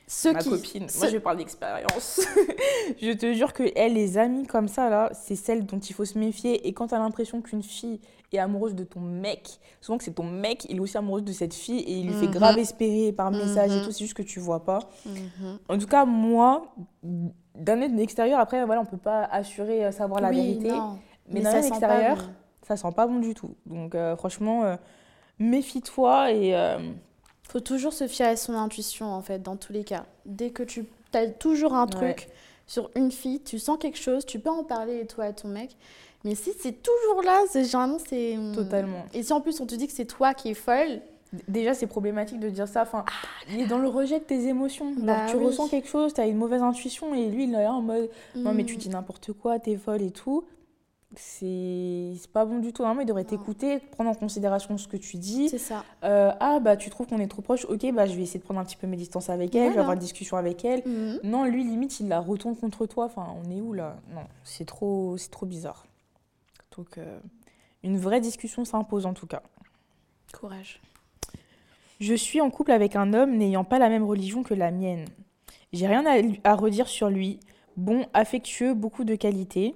Ceux ma qui... copine, ceux- moi je parle d'expérience. <laughs> je te jure que elle, les amis comme ça, là, c'est celles dont il faut se méfier. Et quand t'as l'impression qu'une fille est amoureuse de ton mec, souvent que c'est ton mec, il est aussi amoureux de cette fille et il lui fait Mhm. grave espérer par message et Mhm. tout, c'est juste que tu vois pas. Mhm. En tout cas, moi, d'un œil de l'extérieur, après, voilà, on peut pas assurer euh, savoir la Oui, vérité. non. Mais, Mais d'un œil extérieur, bon. ça sent pas bon du tout. Donc, euh, franchement, euh, méfie-toi et. euh, Faut toujours se fier à son intuition, en fait, dans tous les cas. Dès que tu as toujours un truc Ouais. sur une fille, tu sens quelque chose, tu peux en parler, toi, à ton mec. Mais si c'est toujours là, c'est généralement, c'est... Totalement. Et si en plus, on te dit que c'est toi qui es folle, Déjà, c'est problématique de dire ça. Enfin, il est dans le rejet de tes émotions. Bah tu oui. ressens quelque chose, tu as une mauvaise intuition, et lui, il est là en mode Non, mais tu hmm, dis n'importe quoi, t'es folle et tout. C'est pas bon du tout. Normalement, il devrait t'écouter, prendre en considération ce que tu dis. c'est ça. Euh, ah, bah, tu trouves qu'on est trop proche. Ok, bah, je vais essayer de prendre un petit peu mes distances avec elle, je vais Voilà. avoir une discussion avec elle. Mhm. Non, lui, limite, il la retourne contre toi. Enfin, on est où là? Non, c'est trop, trop bizarre. Donc, euh, une vraie discussion s'impose en tout cas. Courage. Je suis en couple avec un homme n'ayant pas la même religion que la mienne. J'ai rien à, à redire sur lui. Bon, affectueux, beaucoup de qualités.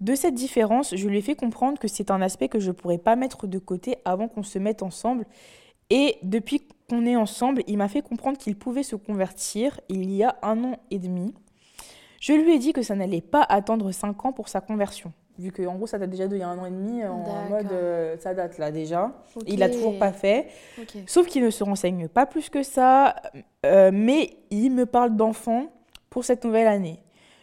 De cette différence, je lui ai fait comprendre que c'est un aspect que je pourrais pas mettre de côté avant qu'on se mette ensemble. Et depuis qu'on est ensemble, il m'a fait comprendre qu'il pouvait se convertir il y a un an et demi. Je lui ai dit que ça n'allait pas attendre cinq ans pour sa conversion. Vu que en gros ça date déjà d'il y a un an et demi, en mode euh, ça date là déjà. Ok. Il l'a toujours pas fait. Sauf qu'il ne se renseigne pas plus que ça, euh, mais il me parle d'enfants pour cette nouvelle année.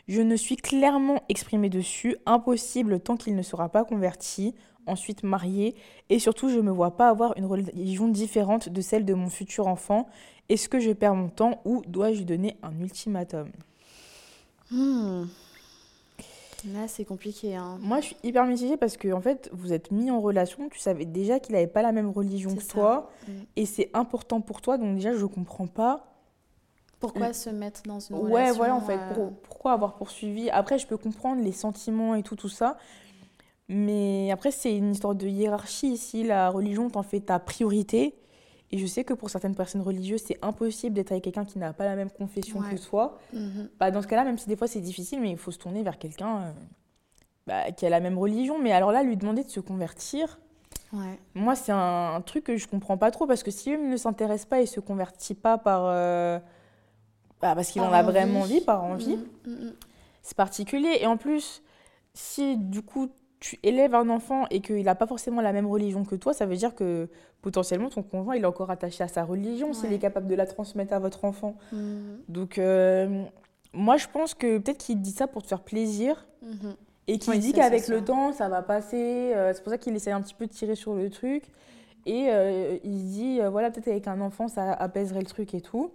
Je ne suis clairement exprimée dessus, impossible tant qu'il ne sera pas converti, ensuite marié, et surtout je ne me vois pas avoir une religion différente de celle de mon futur enfant. Est-ce que je perds mon temps ou dois-je lui donner un ultimatum? Hmm. Là, c'est compliqué. Hein. Moi, je suis hyper mitigée parce que en fait, vous êtes mis en relation, tu savais déjà qu'il n'avait pas la même religion que ça. toi, Mm. et c'est important pour toi, donc déjà je comprends pas Pourquoi se mettre dans une relation Ouais, voilà, en fait. euh, pour- pourquoi avoir poursuivi? Après, je peux comprendre les sentiments et tout, tout ça. Mais après, c'est une histoire de hiérarchie ici. La religion t'en fait ta priorité. Et je sais que pour certaines personnes religieuses, c'est impossible d'être avec quelqu'un qui n'a pas la même confession Ouais. que toi. Bah, dans ce cas-là, même si des fois c'est difficile, mais il faut se tourner vers quelqu'un euh, bah, qui a la même religion. Mais alors là, lui demander de se convertir, Ouais. moi, c'est un, un truc que je comprends pas trop. Parce que si lui ne s'intéresse pas et se convertit pas par. euh, bah, parce qu'il en a envie. vraiment envie, par envie Mhm, mhm. c'est particulier. Et en plus, si du coup tu élèves un enfant et qu'il n'a pas forcément la même religion que toi, ça veut dire que potentiellement ton conjoint il est encore attaché à sa religion s'il Ouais. est capable de la transmettre à votre enfant. Donc euh, moi je pense que peut-être qu'il dit ça pour te faire plaisir mhm. et qu'il Oui, dit qu'avec le temps ça va passer. Euh, c'est pour ça qu'il essaie un petit peu de tirer sur le truc. Et euh, il se dit, euh, voilà, peut-être avec un enfant, ça apaiserait le truc et tout.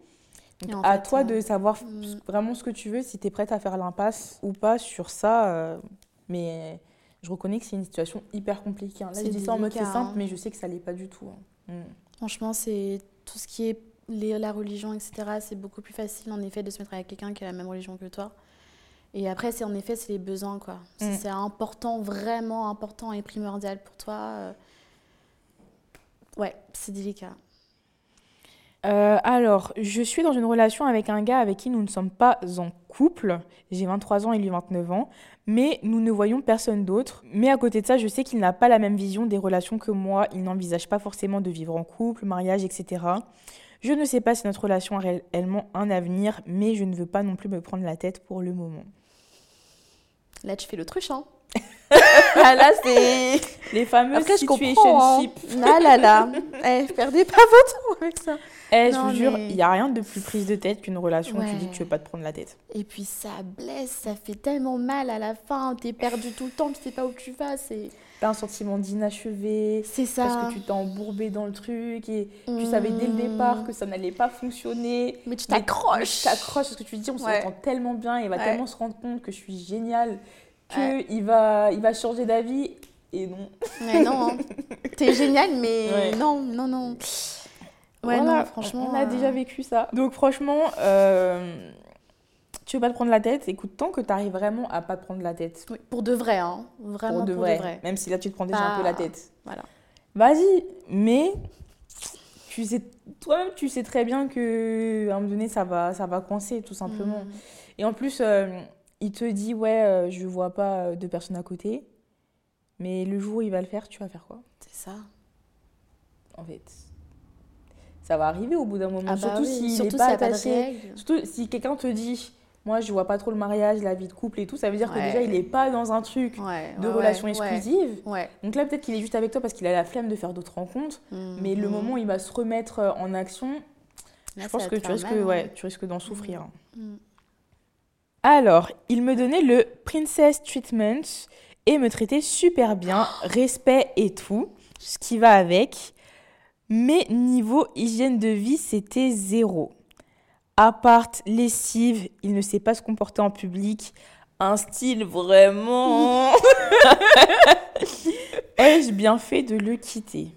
Donc, à fait, toi euh, de savoir f- mm. vraiment ce que tu veux, si tu es prête à faire l'impasse ou pas sur ça. euh, mais je reconnais que c'est une situation hyper compliquée. hein. Là, C'est je dis ça en mode c'est simple, hein. mais je sais que ça l'est pas du tout. hein. Mm. Franchement, c'est tout ce qui est les, la religion, etc., c'est beaucoup plus facile en effet de se mettre avec quelqu'un qui a la même religion que toi. Et après, c'est en effet, c'est les besoins, quoi. Si c'est important, vraiment important et primordial pour toi, euh, ouais, c'est délicat. Euh, alors, je suis dans une relation avec un gars avec qui nous ne sommes pas en couple. J'ai 23 ans et lui 29 ans. Mais nous ne voyons personne d'autre. Mais à côté de ça, je sais qu'il n'a pas la même vision des relations que moi. Il n'envisage pas forcément de vivre en couple, mariage, etc. Je ne sais pas si notre relation a réellement un avenir, mais je ne veux pas non plus me prendre la tête pour le moment. Là, tu fais l'autruche, hein <laughs> Ah, Là, c'est... <laughs> Les fameuses Après, situationship. hein. Ah là là. <laughs> Eh, perdez pas votre temps avec ça. Eh, je vous jure, mais- il n'y a rien de plus prise de tête qu'une relation où tu dis que tu veux pas te prendre la tête. Et puis ça blesse, ça fait tellement mal à la fin. T'es perdu tout le temps, tu sais pas où tu vas. C'est, T'as un sentiment d'inachevé, c'est ça. parce que tu t'es embourbé dans le truc et tu savais dès le départ que ça n'allait pas fonctionner. Mais tu t'accroches. Tu t'accroches parce que tu te dis, on Ouais. s'entend tellement bien et il va Ouais. tellement se rendre compte que je suis géniale que Ouais. il, va, il va changer d'avis. Et non. Mais non, hein. <laughs> t'es génial, mais non, non, non. Ouais, Voilà, non, franchement. On a euh, déjà vécu ça. Donc franchement, euh, tu veux pas te prendre la tête, écoute, tant que tu arrives vraiment à pas te prendre la tête. oui, pour de vrai, hein. Vraiment pour de vrai. Même si là tu te prends déjà un peu la tête. Voilà. Vas-y, mais tu sais, toi-même tu sais très bien que à un moment donné ça va, ça va coincer tout simplement. Mm. Et en plus, euh, il te dit ouais, euh, je vois pas euh, de personne à côté, mais le jour où il va le faire, tu vas faire quoi? C'est ça. En fait, ça va arriver au bout d'un moment. Ah bah surtout oui, s'il surtout n'est pas attaché. Surtout si quelqu'un te dit, moi je vois pas trop le mariage, la vie de couple et tout, ça veut dire que Ouais. déjà il est pas dans un truc Ouais, de ouais, relation exclusive. Donc là peut-être qu'il est juste avec toi parce qu'il a la flemme de faire d'autres rencontres, mais le Mhm. moment où il va se remettre euh, en action, Là, je pense que tu risques, mal, ouais, tu risques d'en souffrir. Mm. Alors, il me donnait le princess treatment et me traitait super bien, respect et tout, ce qui va avec. Mais niveau hygiène de vie, c'était zéro. Appart, lessive, il ne sait pas se comporter en public. Un style vraiment. <laughs> Ai-je bien fait de le quitter?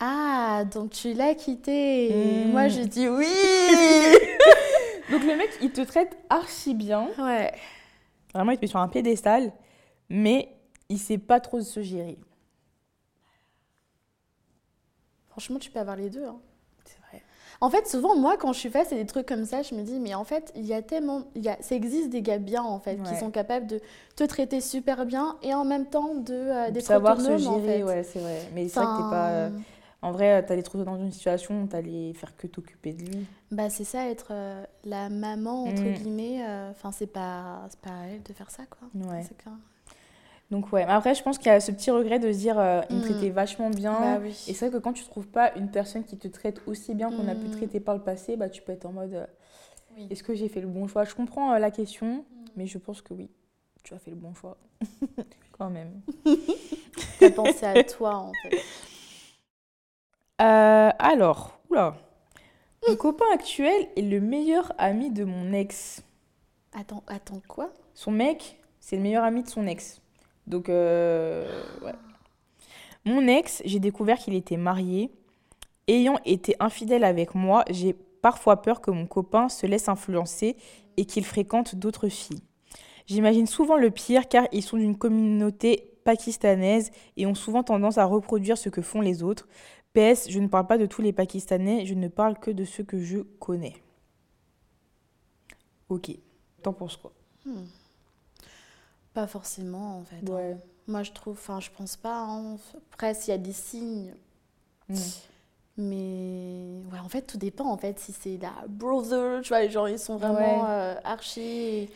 Ah, donc tu l'as quitté. Mm. Moi, je dis oui. <laughs> Donc le mec, il te traite archi bien. ouais. Vraiment, il te met sur un piédestal, mais il sait pas trop se gérer. Franchement, tu peux avoir les deux. hein. C'est vrai. En fait, souvent, moi, quand je suis face à des trucs comme ça, je me dis, mais en fait, il y a tellement. Il y a, ça existe des gars bien, en fait, qui sont capables de te traiter super bien et en même temps de, euh, d'être Savoir se en gérer, fait. ouais, c'est vrai. Mais c'est vrai que t'es pas. euh, En vrai, t'allais te retrouver dans une situation où t'allais faire que t'occuper de lui. Bah, c'est ça, être euh, la maman, entre Mm. guillemets. euh, Enfin, c'est pas, pas à elle de faire ça, quoi. Ouais. C'est clair. Donc, ouais. Après, je pense qu'il y a ce petit regret de se dire, euh, il me Mm. traitait vachement bien. Bah oui. Et c'est vrai que quand tu trouves pas une personne qui te traite aussi bien qu'on a pu Mm. traiter par le passé, bah, tu peux être en mode euh, Oui. est-ce que j'ai fait le bon choix? Je comprends euh, la question, mais je pense que oui, tu as fait le bon choix. <laughs> Quand même. <laughs> T'as pensé à toi, en fait? Alors, oula. Mon <laughs> copain actuel est le meilleur ami de mon ex. Attends, attends, quoi? Son mec, c'est le meilleur ami de son ex. Donc, euh, ouais. Mon ex, j'ai découvert qu'il était marié. Ayant été infidèle avec moi, j'ai parfois peur que mon copain se laisse influencer et qu'il fréquente d'autres filles. J'imagine souvent le pire car ils sont d'une communauté pakistanaise et ont souvent tendance à reproduire ce que font les autres. PS, je ne parle pas de tous les Pakistanais, je ne parle que de ceux que je connais. Ok, t'en penses quoi? Pas forcément, en fait. hein. Moi, je trouve, enfin, je pense pas. hein. Après, s'il y a des signes, mais ouais, en fait, tout dépend. En fait, si c'est la brother, tu vois, les gens, ils sont vraiment Ouais. euh, archi et,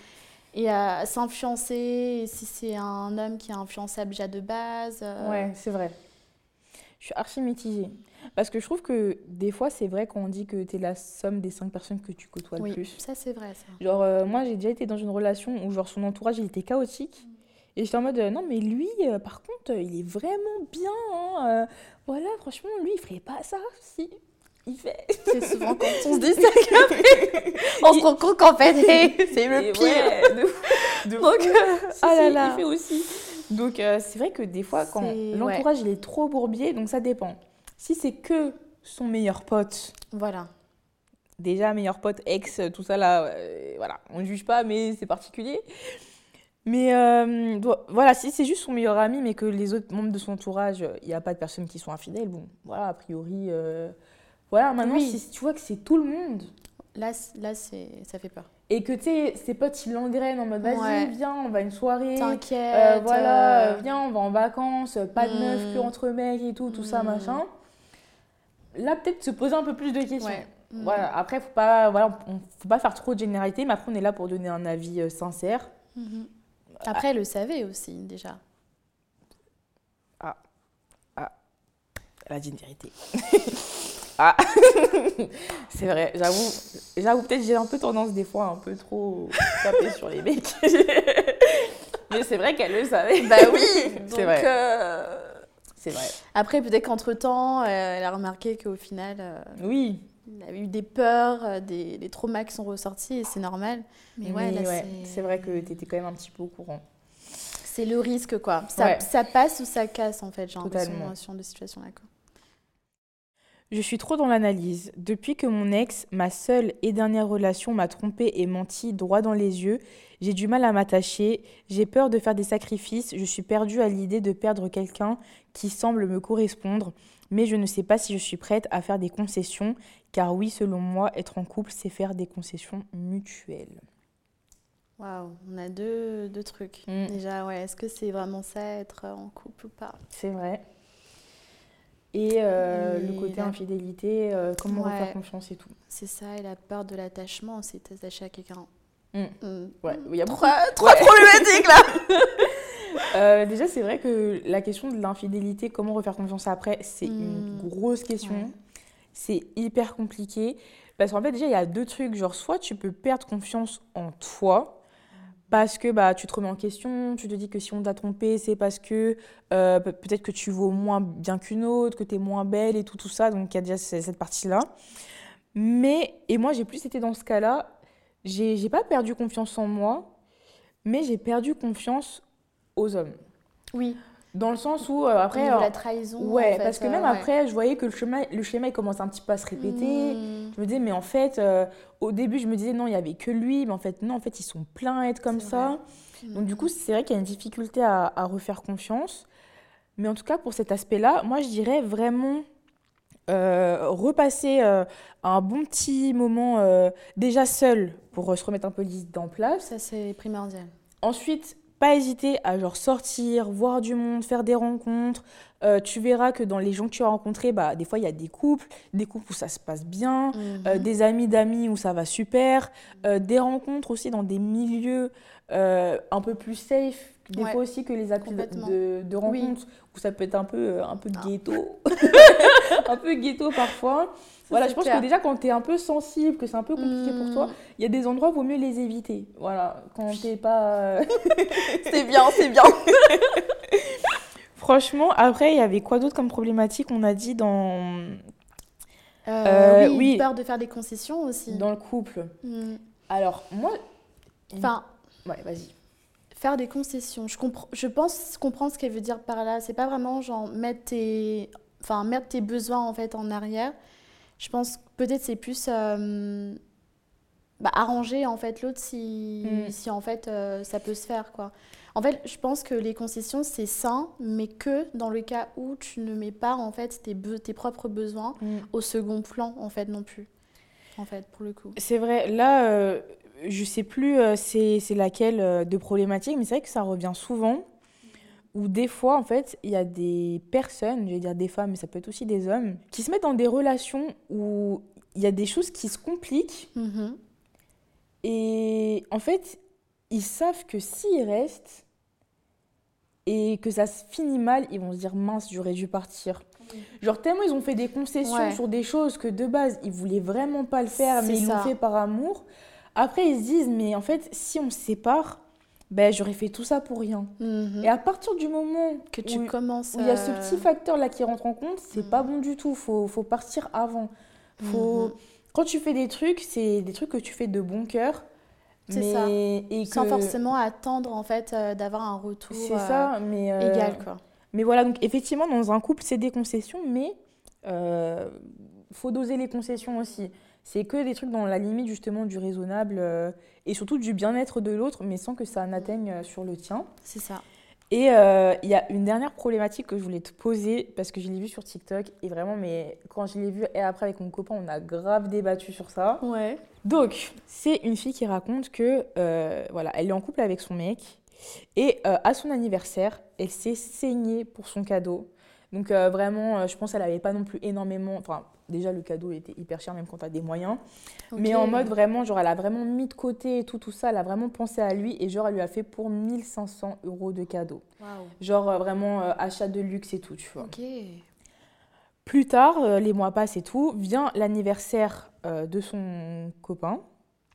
et à s'influencer. Si c'est un homme qui est influençable déjà de base. euh, Ouais, c'est vrai. Je suis archi mitigée. Parce que je trouve que des fois, c'est vrai quand on dit que tu es la somme des cinq personnes que tu côtoies le oui, plus. ça c'est vrai, ça. Genre, euh, moi, j'ai déjà été dans une relation où, genre, son entourage, il était chaotique. Et j'étais en mode, euh, non, mais lui, euh, par contre, il est vraiment bien. hein, voilà, franchement, lui, il ferait pas ça si. Il fait. C'est souvent quand on se dit <laughs> ça qu'après, on se rend compte qu'en fait, <laughs> c'est le pire. ouais, de de Donc, Si, ah là là. Il fait aussi. Donc, c'est vrai que des fois, quand l'entourage, il est trop bourbier, donc ça dépend. Si c'est que son meilleur pote, Voilà. déjà meilleur pote, ex, tout ça là, euh, voilà, on ne juge pas, mais c'est particulier. Mais euh, voilà, si c'est juste son meilleur ami, mais que les autres membres de son entourage, il n'y a pas de personnes qui sont infidèles, bon, voilà, a priori, euh, voilà, maintenant, si tu vois que c'est tout le monde. Là, là ça fait peur. Et que, tu sais, ses potes, ils l'engrainent en mode, vas-y, viens, on va à une soirée. T'inquiète. voilà, viens, on va en vacances, pas de meuf que hmm. entre mecs et tout, tout ça, hmm. machin. Là, peut-être se poser un peu plus de questions. Mm. Voilà. Après, faut pas, voilà, faut pas faire trop de généralité, mais après, on est là pour donner un avis euh, sincère. Mm-hmm. Après, elle le savait aussi, déjà. Ah. Ah. Elle a dit une vérité. <laughs> ah. <laughs> c'est vrai, j'avoue. J'avoue, peut-être j'ai un peu tendance, des fois, un peu trop taper sur les mecs. <laughs> mais c'est vrai qu'elle le savait. Bah oui, c'est vrai. Euh, c'est vrai. Après, peut-être qu'entre-temps, elle a remarqué qu'au final... Euh, oui il a eu des peurs, euh, des, des traumas qui sont ressortis et c'est normal. Mais, ouais, c'est vrai que tu étais quand même un petit peu au courant. C'est le risque, quoi. Ça, ça, passe ou ça casse, en fait, genre, l'impression de situation-là, Je suis trop dans l'analyse. Depuis que mon ex, ma seule et dernière relation, m'a trompé et menti droit dans les yeux, j'ai du mal à m'attacher, j'ai peur de faire des sacrifices, je suis perdue à l'idée de perdre quelqu'un qui semble me correspondre, mais je ne sais pas si je suis prête à faire des concessions car oui, selon moi, être en couple, c'est faire des concessions mutuelles. Waouh, on a deux, deux trucs. Mm. Déjà, ouais, est-ce que c'est vraiment ça, être en couple ou pas? C'est vrai. Et, euh, le côté infidélité, euh, comment faire confiance et tout. C'est ça, et la peur de l'attachement, c'est t'attacher à quelqu'un. Mm. Mm. Ouais, il y a trois, trois problématiques là <laughs> <laughs> euh, Déjà, c'est vrai que la question de l'infidélité, comment refaire confiance après, c'est une grosse question c'est hyper compliqué. Parce qu'en fait, déjà, il y a deux trucs. Genre, soit tu peux perdre confiance en toi, parce que bah, tu te remets en question, tu te dis que si on t'a trompé, c'est parce que euh, peut-être que tu vaux moins bien qu'une autre, que tu es moins belle et tout, tout ça. Donc, il y a déjà cette partie-là. Mais, et moi, j'ai plus été dans ce cas-là. J'ai pas perdu confiance en moi, mais j'ai perdu confiance aux hommes. Oui. Dans le sens où, euh, après. la euh, trahison. Ouais, parce que même euh, après, je voyais que le schéma, le schéma il commence un petit peu à se répéter. Hmm. Je me disais, mais en fait, au début, je me disais, non, il n'y avait que lui, mais en fait, non, en fait, ils sont pleins à être comme ça. Donc, du coup, c'est vrai qu'il y a une difficulté à, à, refaire confiance. Mais en tout cas, pour cet aspect-là, moi, je dirais vraiment repasser un bon petit moment déjà seul pour se remettre un peu l'idée en place. Ça, c'est primordial. Ensuite, pas hésiter à genre sortir, voir du monde, faire des rencontres. Euh, tu verras que dans les gens que tu as rencontrés, bah, des fois, il y a des couples, des couples où ça se passe bien, euh, mhm. des amis d'amis où ça va super, euh, des rencontres aussi dans des milieux un peu plus safe, des fois aussi que les applis de, de, rencontres, où ça peut être un peu, un peu ah. ghetto, <laughs> un peu ghetto parfois. Voilà, je pense que déjà quand tu es un peu sensible, que c'est un peu compliqué pour toi, hmm. il y a des endroits, vaut mieux les éviter. Voilà, quand t'es pas. Euh, c'est bien, c'est bien. <laughs> Franchement, après, il y avait quoi d'autre comme problématique On a dit dans. Euh, euh, oui, peur de faire des concessions aussi. Dans le couple. Hmm. Alors, moi. Enfin. Ouais, vas-y. Faire des concessions. Je, comprends, je pense comprendre ce qu'elle veut dire par là. C'est pas vraiment genre mettre tes, enfin, mettre tes besoins en fait en arrière je pense que peut-être c'est plus euh, bah, arranger en fait l'autre si, mm. si en fait euh, ça peut se faire quoi. En fait, je pense que les concessions c'est sain, mais que dans le cas où tu ne mets pas en fait tes, tes propres besoins mm. au second plan en fait non plus. En fait, pour le coup. C'est vrai. Là, euh, je sais plus c'est laquelle de problématique, mais c'est vrai que ça revient souvent où des fois, en fait, il y a des personnes, je vais dire des femmes, mais ça peut être aussi des hommes, qui se mettent dans des relations où il y a des choses qui se compliquent. Mm-hmm. Et en fait, ils savent que s'ils restent et que ça se finit mal, ils vont se dire mince, j'aurais dû partir. Genre tellement ils ont fait des concessions sur des choses que de base ils voulaient vraiment pas le faire, mais ils l'ont fait par amour. Après ils se disent mais en fait si on se sépare, ben, j'aurais fait tout ça pour rien. Mhm. Et à partir du moment que tu commences, où il y a ce petit facteur là qui rentre en compte, c'est pas bon du tout. Faut, faut partir avant. Faut mhm. quand tu fais des trucs, c'est des trucs que tu fais de bon cœur. C'est ça. Et Sans forcément attendre en fait euh, d'avoir un retour. C'est ça, euh, mais euh, égal quoi. Mais voilà, donc effectivement dans un couple c'est des concessions, mais faut doser les concessions aussi. C'est que des trucs dans la limite justement du raisonnable euh, et surtout du bien-être de l'autre, mais sans que ça n'atteigne euh, sur le tien. C'est ça. Et euh, il y a une dernière problématique que je voulais te poser parce que je l'ai vu sur TikTok et vraiment, mais quand je l'ai vu et après avec mon copain, on a grave débattu sur ça. Ouais. Donc, c'est une fille qui raconte que voilà, elle est en couple avec son mec et à son anniversaire, elle s'est saignée pour son cadeau. Donc vraiment, je pense qu'elle n'avait pas non plus énormément, enfin déjà le cadeau était hyper cher même quand tu as des moyens. Mais en mode vraiment, genre elle a vraiment mis de côté et tout, tout ça, elle a vraiment pensé à lui et genre elle lui a fait pour 1500 euros de cadeau. Genre euh, vraiment euh, achat de luxe et tout, tu vois. Plus tard, euh, les mois passent et tout, vient l'anniversaire de son copain,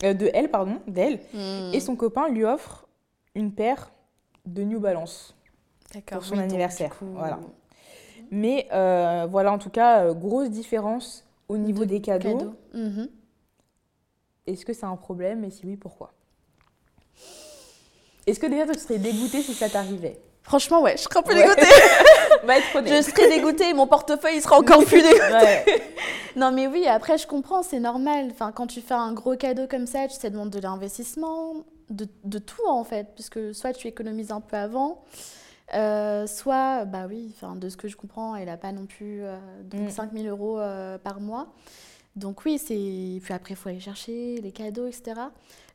de elle, pardon, d'elle, hmm. et son copain lui offre une paire de New Balance pour son anniversaire. Voilà. Mais euh, voilà, en tout cas, euh, grosse différence au niveau des cadeaux. Mhm. Est-ce que c'est un problème Et si oui, pourquoi? Est-ce que déjà tu serais dégoûtée si ça t'arrivait? Franchement, ouais, je serais un peu dégoûtée. <laughs> Être je serais dégoûtée, mon portefeuille il sera encore plus dégoûté. <laughs> non, mais oui, après, je comprends, c'est normal. Enfin, quand tu fais un gros cadeau comme ça, tu te demandes de l'investissement, de, de, tout en fait, puisque soit tu économises un peu avant, euh, soit, bah oui, de ce que je comprends, elle n'a pas non plus euh, 5 000 mm. euros euh, par mois. Donc oui, c'est puis après, il faut aller chercher les cadeaux, etc.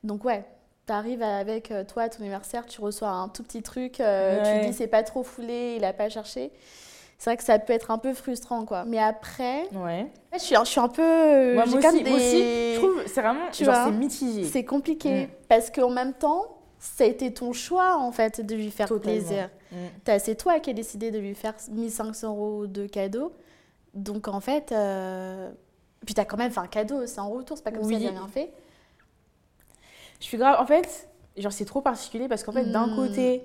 Donc ouais, tu arrives avec euh, toi, ton anniversaire, tu reçois un tout petit truc, tu te dis c'est pas trop foulé, il n'a pas cherché. C'est vrai que ça peut être un peu frustrant, quoi. Mais après, ouais. je, suis, je suis un peu... moi, aussi, je trouve c'est vraiment, c'est mitigé. C'est compliqué, mm. parce qu'en même temps, ça a été ton choix en fait de lui faire plaisir. Mm. C'est toi qui as décidé de lui faire 1500 euros de cadeau. Donc en fait, euh... puis tu as quand même fait un cadeau, c'est en retour, c'est pas comme si elle rien fait. Je suis grave. En fait, genre c'est trop particulier parce qu'en fait, d'un mm. côté,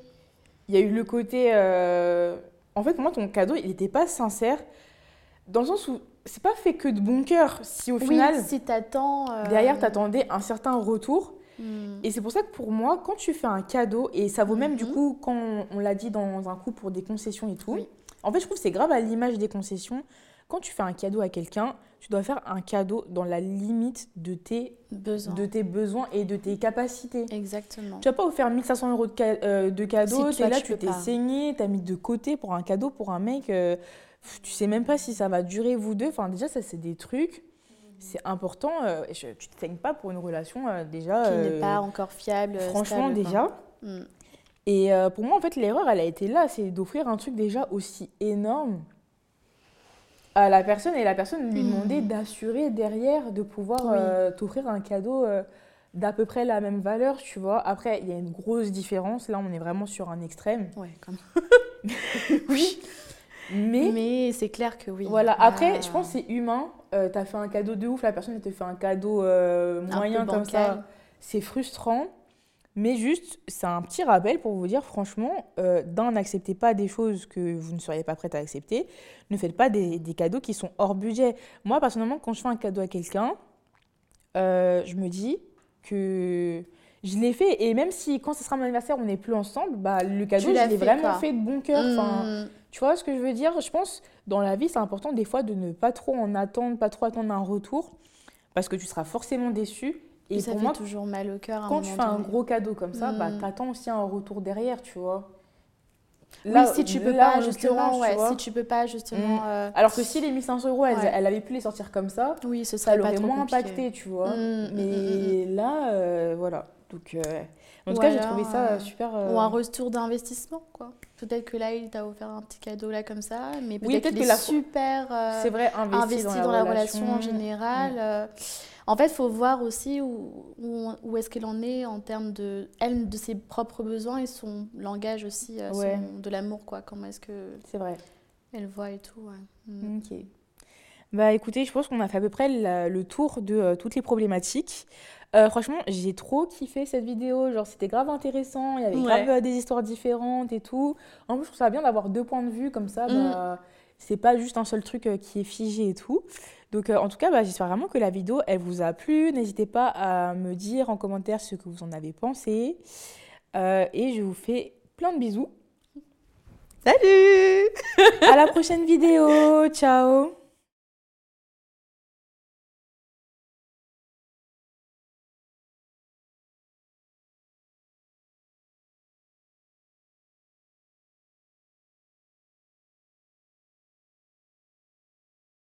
il y a eu le côté. Euh... En fait, pour moi, ton cadeau, il n'était pas sincère dans le sens où c'est pas fait que de bon cœur. Si au final. Si t'attends. Euh... Derrière, t'attendais un certain retour. Hmm. Et c'est pour ça que pour moi, quand tu fais un cadeau, et ça vaut même du mhm. coup, quand on l'a dit dans un coup pour des concessions et tout, en fait, je trouve que c'est grave à l'image des concessions. Quand tu fais un cadeau à quelqu'un, tu dois faire un cadeau dans la limite de tes besoins, de tes besoins et de tes capacités. Exactement. Tu vas pas offrir 1500 euros de, euh, de cadeau, si là, tu t'es saigné, tu as mis de côté pour un cadeau pour un mec. Euh, tu sais même pas si ça va durer vous deux. Enfin, déjà, ça, c'est des trucs c'est important. Euh, tu ne te saignes pas pour une relation euh, déjà. Qui n'est pas euh, encore fiable. Franchement, déjà. Mm. Et pour moi, en fait, l'erreur, elle a été là, c'est d'offrir un truc déjà aussi énorme à la personne et la personne lui mm. demander d'assurer derrière de pouvoir t'offrir un cadeau d'à peu près la même valeur, tu vois. Après, il y a une grosse différence. Là, on est vraiment sur un extrême. Ouais, comme. <laughs> <laughs> oui. Mais, Mais c'est clair que oui. Voilà, après, je pense que c'est humain. Euh, tu as fait un cadeau de ouf, la personne te fait un cadeau euh, moyen comme ça. C'est frustrant. Mais juste, c'est un petit rappel pour vous dire, franchement, euh, d'un, n'acceptez pas des choses que vous ne seriez pas prête à accepter. Ne faites pas des, des cadeaux qui sont hors budget. Moi, personnellement, quand je fais un cadeau à quelqu'un, je me dis que je l'ai fait. Et même si, quand ce sera mon anniversaire, on n'est plus ensemble, bah, le cadeau, je l'ai vraiment fait de bon cœur. Mmh. Tu vois ce que je veux dire? Je pense, dans la vie, c'est important des fois de ne pas trop en attendre, pas trop attendre un retour, parce que tu seras forcément déçu. Et ça pour fait moi, toujours mal au cœur. Quand tu fais un gros cadeau comme ça, bah, mm. t'attends aussi un retour derrière, tu vois. Là, oui, si tu peux pas justement, ouais, si tu peux pas justement. Euh, Alors que si les 1500 euros, elle, avait pu les sortir comme ça, oui, ce ça l'aurait moins impacté, tu vois. Mm, mm, Mais là, euh, voilà. Donc, euh, en tout cas, j'ai trouvé ça super. Ou un retour d'investissement, quoi. Peut-être que là, il t'a offert un petit cadeau là comme ça, mais peut-être qu'il est super euh, c'est vrai, investi, dans, la, relation. en général. Euh. en fait, il faut voir aussi où, où, est-ce qu'elle en est en termes de, elle, de ses propres besoins et son langage aussi euh, de l'amour. quoi. Comment est-ce que c'est vrai. elle voit et tout. Mm. Ok. Bah écoutez, je pense qu'on a fait à peu près le tour de toutes les problématiques. Euh, franchement, j'ai trop kiffé cette vidéo. Genre, c'était grave intéressant. Il y avait grave euh, des histoires différentes et tout. En plus, je trouve ça bien d'avoir deux points de vue comme ça. Mm. Bah, c'est pas juste un seul truc euh, qui est figé et tout. Donc, en tout cas, bah, j'espère vraiment que la vidéo, elle vous a plu. N'hésitez pas à me dire en commentaire ce que vous en avez pensé. et je vous fais plein de bisous. Salut À la prochaine vidéo. Ciao